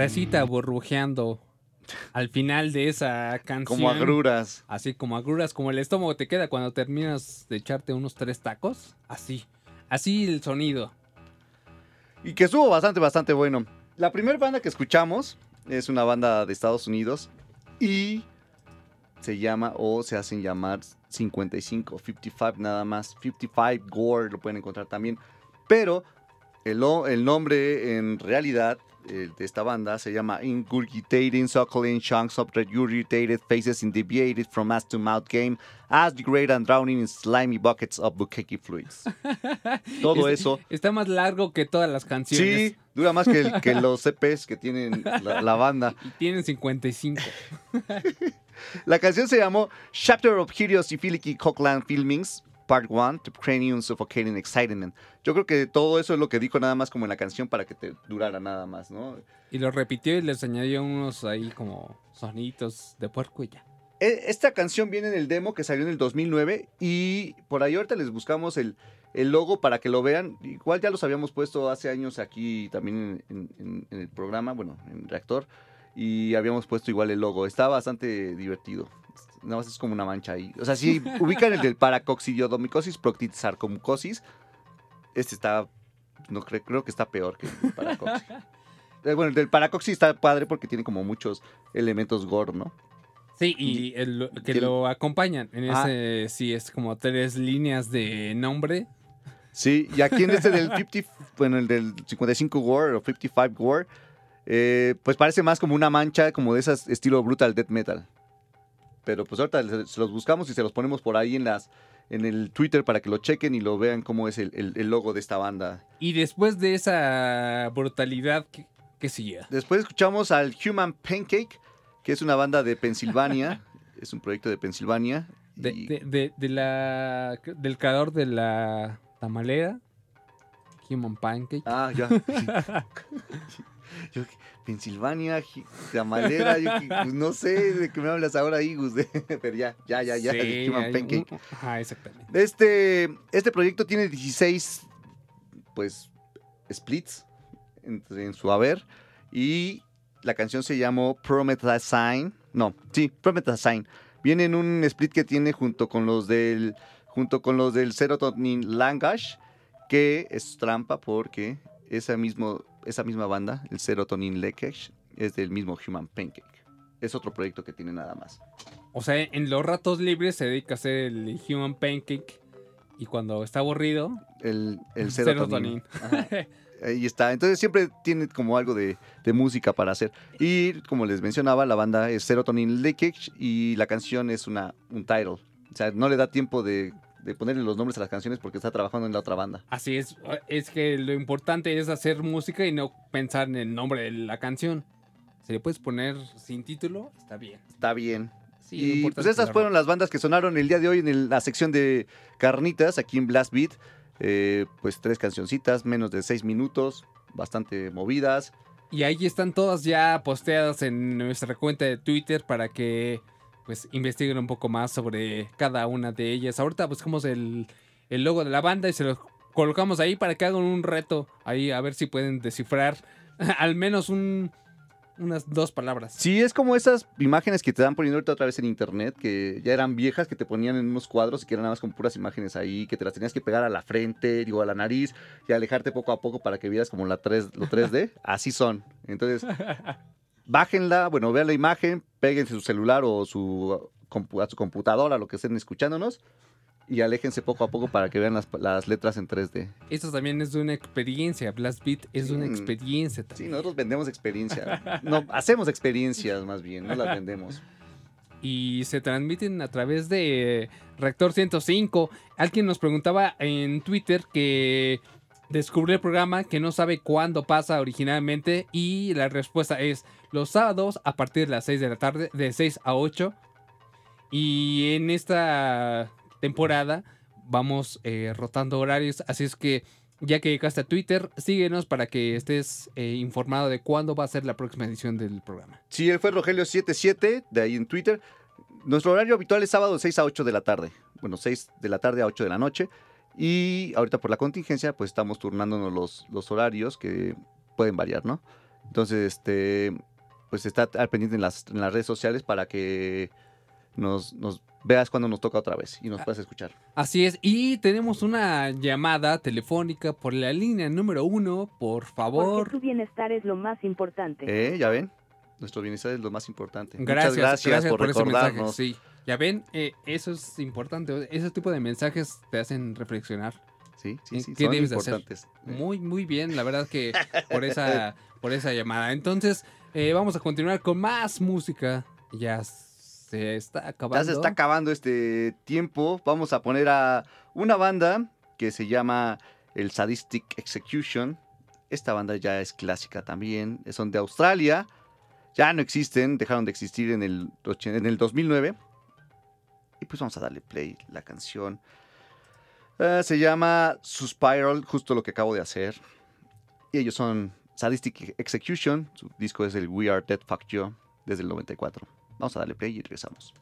Grasita burbujeando al final de esa canción. Como agruras. Así como agruras, como el estómago te queda cuando terminas de echarte unos tres tacos. Así. Así el sonido. Y que estuvo bastante, bastante bueno. La primera banda que escuchamos es una banda de Estados Unidos y se llama o se hacen llamar 55, 55 nada más. 55 Gore lo pueden encontrar también. Pero el, nombre en realidad de esta banda se llama Ingurgitating Suckling Chunks of Regurgitated Faces in Deviated from Mouth to Mouth Game as Degrade and Drowning in Slimy Buckets of Bukkake Fluids. [laughs] Todo Es- eso. Está más largo que todas las canciones. Sí, dura más que, el- que [laughs] los CPs que tienen la, la banda. Y tienen 55. [laughs] La canción se llamó Chapter of Helios y Filiki Cockland Filmings, Part 1, to Cranium Suffocating Excitement. Yo creo que todo eso es lo que dijo nada más como en la canción para que te durara nada más, ¿no? Y lo repitió y les añadió unos ahí como sonitos de puerco y ya. E- Esta canción viene en el demo que salió en el 2009 y por ahí ahorita les buscamos el, el logo para que lo vean. Igual ya los habíamos puesto hace años aquí también en, en- en el programa, bueno, en Reactor, y habíamos puesto igual el logo. Está bastante divertido. Nada más es como una mancha ahí. O sea, si [laughs] ubican el del paracoccidiodomicosis proctisarcomucosis, este está, no creo, creo que está peor que el paracoxi. [laughs] Eh, Bueno, el del paracoxi está padre porque tiene como muchos elementos gore, ¿no? Sí, y el- que lo acompañan. En Ah. ese sí es como tres líneas de nombre. Sí, y aquí en este del 50, bueno, el del 55 War o 55 War, eh, pues parece más como una mancha como de esas estilo brutal death metal. Pero pues ahorita se los buscamos y se los ponemos por ahí en las en el Twitter para que lo chequen y lo vean cómo es el, el- el logo de esta banda. Y después de esa brutalidad, ¿qué, qué siguió? Después escuchamos al Human Pancake, que es una banda de Pensilvania, [laughs] es un proyecto de Pensilvania. De, y- de- de- de la, del creador de la tamalera, Human Pancake. Ah, ya. [laughs] [laughs] Yo, Pensilvania, Tamalera, yo, pues, no sé de qué me hablas ahora, Igus, [laughs] pero ya, ya, ya, ya, Sí, de Human hay Pancake. un- Ajá, exactamente. Este, este proyecto tiene 16, pues, splits en, en su haber y la canción se llamó Promethazine, no, sí, Promethazine. Viene en un split que tiene junto con los del, junto con los del Serotonin Language, que es trampa porque esa, mismo, esa misma banda, el Serotonin Leakage, es del mismo Human Pancake. Es otro proyecto que tiene nada más. O sea, en los ratos libres se dedica a hacer el Human Pancake. Y cuando está aburrido, El, el [laughs] Serotonin. serotonin. Ahí está. Entonces siempre tiene como algo de, de música para hacer. Y como les mencionaba, la banda es Serotonin Leakage y la canción es una, un title. O sea, no le da tiempo de de ponerle los nombres a las canciones porque está trabajando en la otra banda. Así es, es que lo importante es hacer música y no pensar en el nombre de la canción. Si le puedes poner sin título, está bien. Está bien. Sí, y pues es esas la fueron las bandas que sonaron el día de hoy en el- la sección de carnitas aquí en Blast Beat. Eh, pues tres cancioncitas, menos de seis minutos, bastante movidas. Y ahí están todas ya posteadas en nuestra cuenta de Twitter para que pues investiguen un poco más sobre cada una de ellas. Ahorita buscamos el, el logo de la banda y se lo colocamos ahí para que hagan un reto ahí a ver si pueden descifrar [laughs] al menos un, unas dos palabras. Sí, es como esas imágenes que te dan poniendo ahorita otra vez en internet, que ya eran viejas, que te ponían en unos cuadros y que eran nada más con puras imágenes ahí, que te las tenías que pegar a la frente, digo, a la nariz y alejarte poco a poco para que vieras como la 3, lo 3D. [laughs] Así son. Entonces, [laughs] bájenla, bueno, vean la imagen, péguense su celular o su, a su computadora, lo que estén escuchándonos, y aléjense poco a poco para que vean las, las letras en 3D. Esto también es una experiencia. Blast Beat es una experiencia Sí, también. nosotros vendemos experiencia. No, hacemos experiencias más bien, no las [laughs] vendemos. y se transmiten a través de Reactor 105. Alguien nos preguntaba en Twitter que descubrió el programa que no sabe cuándo pasa originalmente y la respuesta es los sábados a partir de las 6 de la tarde, de 6 a 8. Y en esta temporada vamos eh, rotando horarios, así es que ya que llegaste a Twitter, síguenos para que estés eh, informado de cuándo va a ser la próxima edición del programa. Sí, él fue Rogelio77, de ahí en Twitter. Nuestro horario habitual es sábado de 6 a 8 de la tarde. Bueno, 6 de la tarde a 8 de la noche. Y ahorita por la contingencia, pues estamos turnándonos los, los horarios que pueden variar, ¿no? Entonces, este, pues está al pendiente en las, en las redes sociales para que nos, nos veas cuando nos toca otra vez y nos puedas escuchar. Así es, y tenemos una llamada telefónica por la línea número uno, por Porque favor. tu bienestar es lo más importante. ¿Eh? ¿Ya ven? Nuestro bienestar es lo más importante. Gracias, Muchas gracias, por, ese mensaje. recordarnos. Sí, ya ven, eh, eso es importante. Ese tipo de mensajes te hacen reflexionar. Sí, sí, ¿Qué sí, son debes de hacer? Eh, Muy, muy bien, la verdad que [laughs] por esa, por esa llamada. Entonces, eh, vamos a continuar con más música. Ya se está acabando. Ya se está acabando este tiempo. Vamos a poner a una banda que se llama el Sadistic Execution. Esta banda ya es clásica también. Son de Australia. Ya no existen, dejaron de existir en el, en el 2009. Y pues vamos a darle play la canción. Ah, se llama Suspiral, justo lo que acabo de hacer. Y ellos son Sadistic Execution. Su disco es el We Are Dead Fuck You desde el 94. Vamos a darle play y regresamos.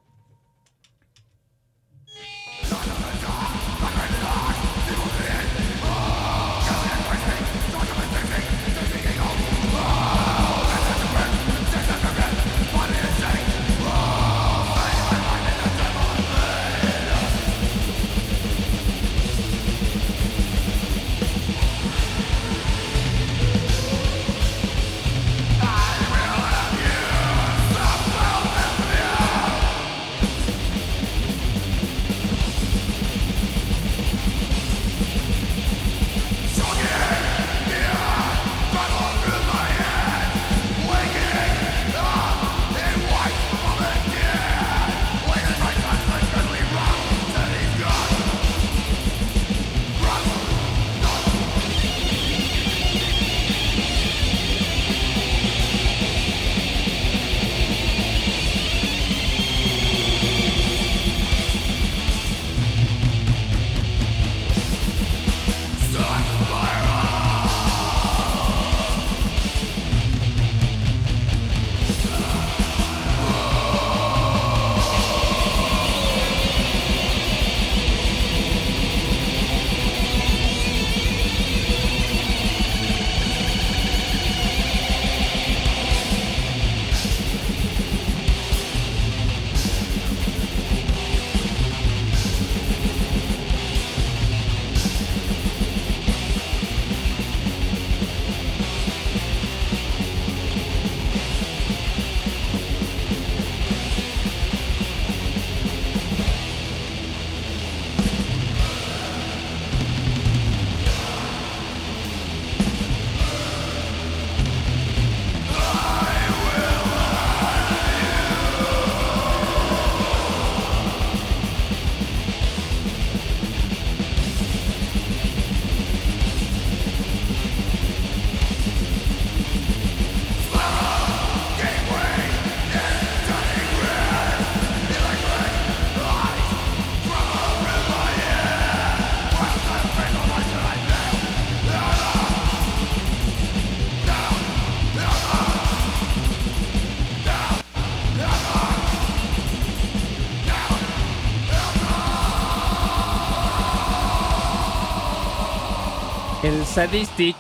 Sadistic.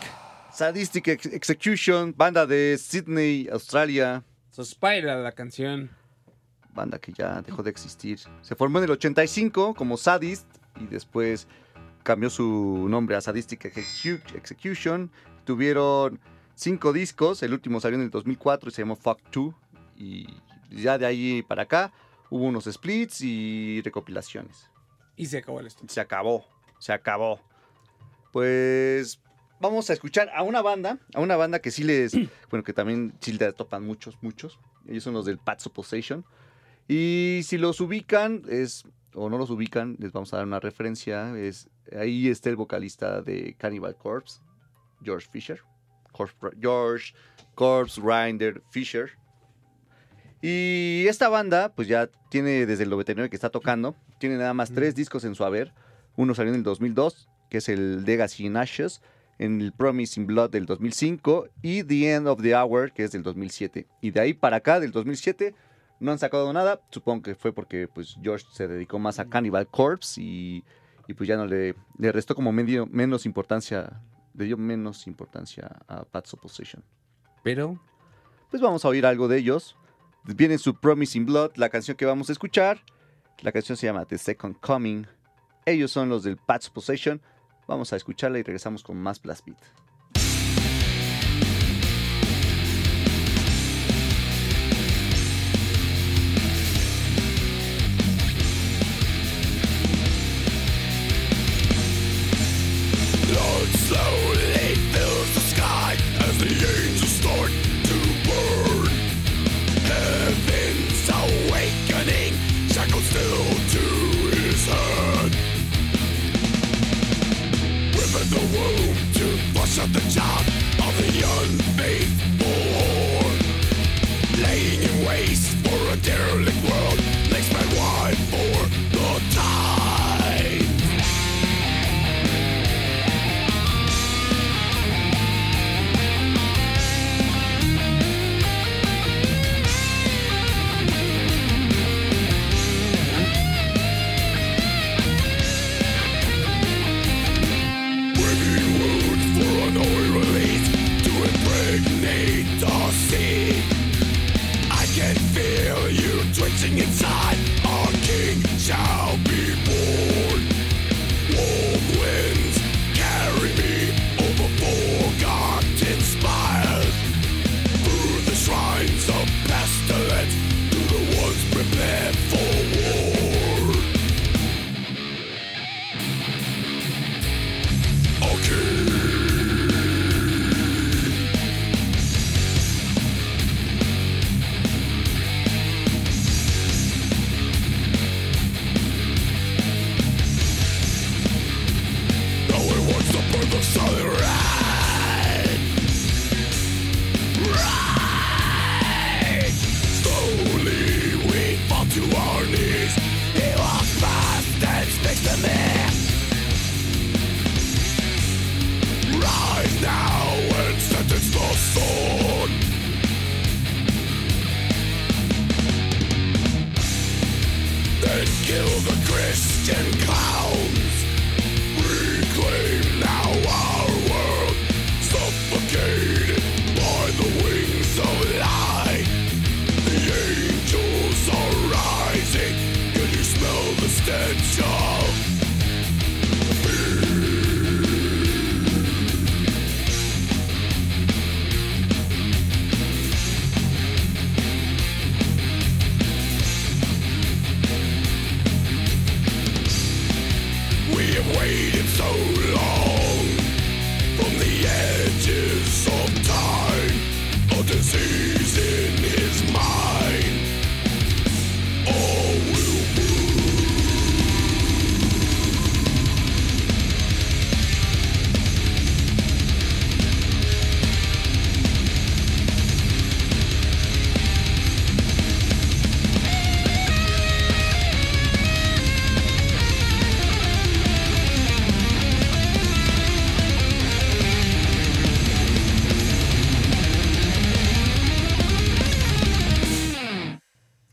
Sadistic Ex- Execution, banda de Sydney, Australia. Suspira la canción. banda que ya dejó de existir. Se formó en el 85 como Sadist y después cambió su nombre a Sadistic Execu- Execution. Tuvieron cinco discos, el último salió en el 2004 y se llamó Fuck 2 y ya de ahí para acá hubo unos splits y recopilaciones. Y se acabó el estudio. Se acabó, se acabó. Pues vamos a escuchar a una banda, a una banda que sí les, [clears throat] bueno, que también sí topan muchos, muchos. Ellos son los del Patso Possession. Y si los ubican, es, o no los ubican, les vamos a dar una referencia. Es, ahí está el vocalista de Cannibal Corpse, George Fisher. Corpse, George Corpse Grinder Fisher. Y esta banda, pues ya tiene desde el 99 que está tocando. Tiene nada más tres discos en su haber. Uno salió en el 2002, que es el Legacy in Ashes. En el Promising Blood del 2005. Y The End of the Hour, que es del 2007. Y de ahí para acá, del 2007, no han sacado nada. Supongo que fue porque pues, George se dedicó más a Cannibal Corpse. Y, y pues ya no le, le restó como medio, menos importancia. Le dio menos importancia a Pat's Opposition. Pero Pues vamos a oír algo de ellos. Viene su Promising Blood, la canción que vamos a escuchar. La canción se llama The Second Coming. Ellos son los del Pat's Possession. Vamos a escucharla y regresamos con más Blast Beat.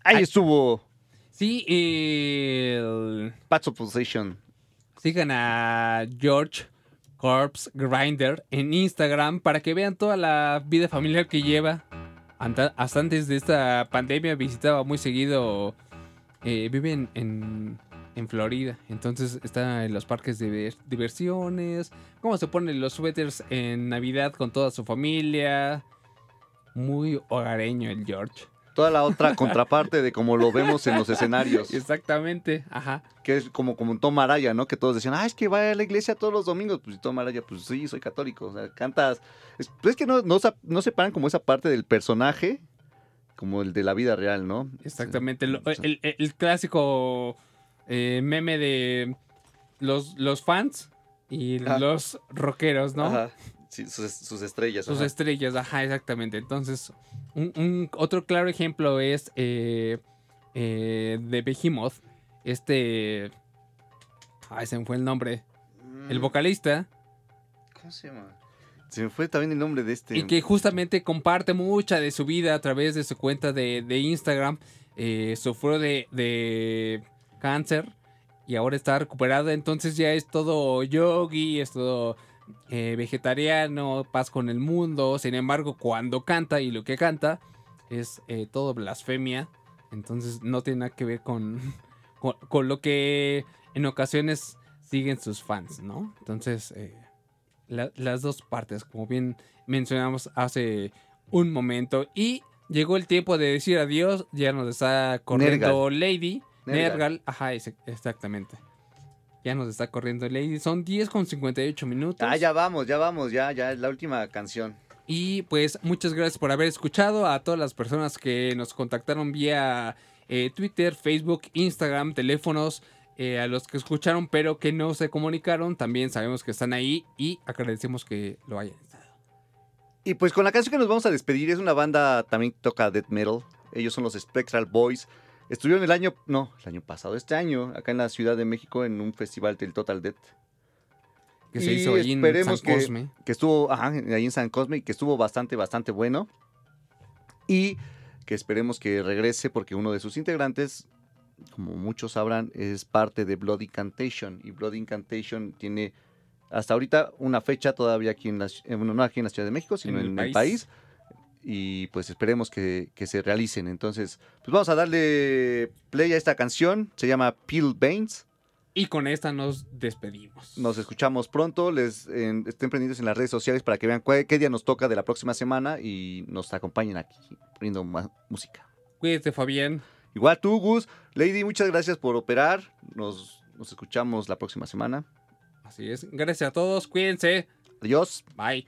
Ahí estuvo sí, el- Pat's Opposition. sigan a George Corpse Grinder en Instagram para que vean toda la vida familiar que lleva. Hasta antes de esta pandemia visitaba muy seguido. eh, vive en, en- en Florida. Entonces está en los parques de diver- diversiones. Cómo se ponen los suéteres en Navidad con toda su familia. Muy hogareño el George. Toda la otra contraparte de como lo vemos en los escenarios, Exactamente, ajá. que es como, como Tom Araya, ¿no? Que todos decían, ah, es que va a la iglesia todos los domingos. Pues y Tom Araya, pues sí, soy católico. O sea, cantas. Es, pues es que no, no, no separan como esa parte del personaje, como el de la vida real, ¿no? Exactamente. el, el- el clásico eh, meme de los, los fans y los rockeros, ¿no? Ajá. Sí, sus, sus estrellas. Sus ajá. estrellas, ajá, exactamente. Entonces, un, un- otro claro ejemplo es eh, eh, de Behemoth. Este. Ay, se me fue el nombre. El Mm, vocalista. ¿Cómo se llama? Se me fue también el nombre de este. Y que justamente comparte mucha de su vida a través de su cuenta de, de Instagram. Eh, sufrió de, de cáncer y ahora está recuperado. Entonces ya es todo yogi, es todo eh, vegetariano, paz con el mundo. Sin embargo, cuando canta y lo que canta es eh, todo blasfemia. Entonces no tiene nada que ver con, [laughs] con, con lo que en ocasiones siguen sus fans, ¿no? Entonces... eh, la- las dos partes, como bien mencionamos hace un momento. Y llegó el tiempo de decir adiós. Ya nos está corriendo Lady. Nergal. Nergal. Ajá, exactamente. Ya nos está corriendo Lady. Son 10 con 58 minutos. Ah, ya vamos, ya vamos, ya, ya es la última canción. Y pues muchas gracias por haber escuchado a todas las personas que nos contactaron vía eh, Twitter, Facebook, Instagram, teléfonos. eh, a los que escucharon pero que no se comunicaron, también sabemos que están ahí y agradecemos que lo hayan estado. Y pues con la canción que nos vamos a despedir es una banda también que toca death metal. Ellos son los Spectral Boys. Estuvieron el año, no, el año pasado, este año, acá en la Ciudad de México en un festival del Total Death. Que se Y hizo ahí en esperemos San que- Cosme. que estuvo ajá, ahí en San Cosme y que estuvo bastante, bastante bueno. Y que esperemos que regrese porque uno de sus integrantes, como muchos sabrán, es parte de Blood Incantation. Y Blood Incantation tiene hasta ahorita una fecha todavía aquí en la, eh, bueno, no aquí en la Ciudad de México, sino en, el país. Y pues esperemos que, que se realicen. Entonces, pues vamos a darle play a esta canción. Se llama Peel Veins. Y con esta nos despedimos. Nos escuchamos pronto. Les en- estén pendientes en las redes sociales para que vean cuál- qué día nos toca de la próxima semana y nos acompañen aquí poniendo más música. Cuídate, Fabián. Igual tú, Gus. Lady, muchas gracias por operar. Nos, nos escuchamos la próxima semana. Así es. Gracias a todos. Cuídense. Adiós. Bye.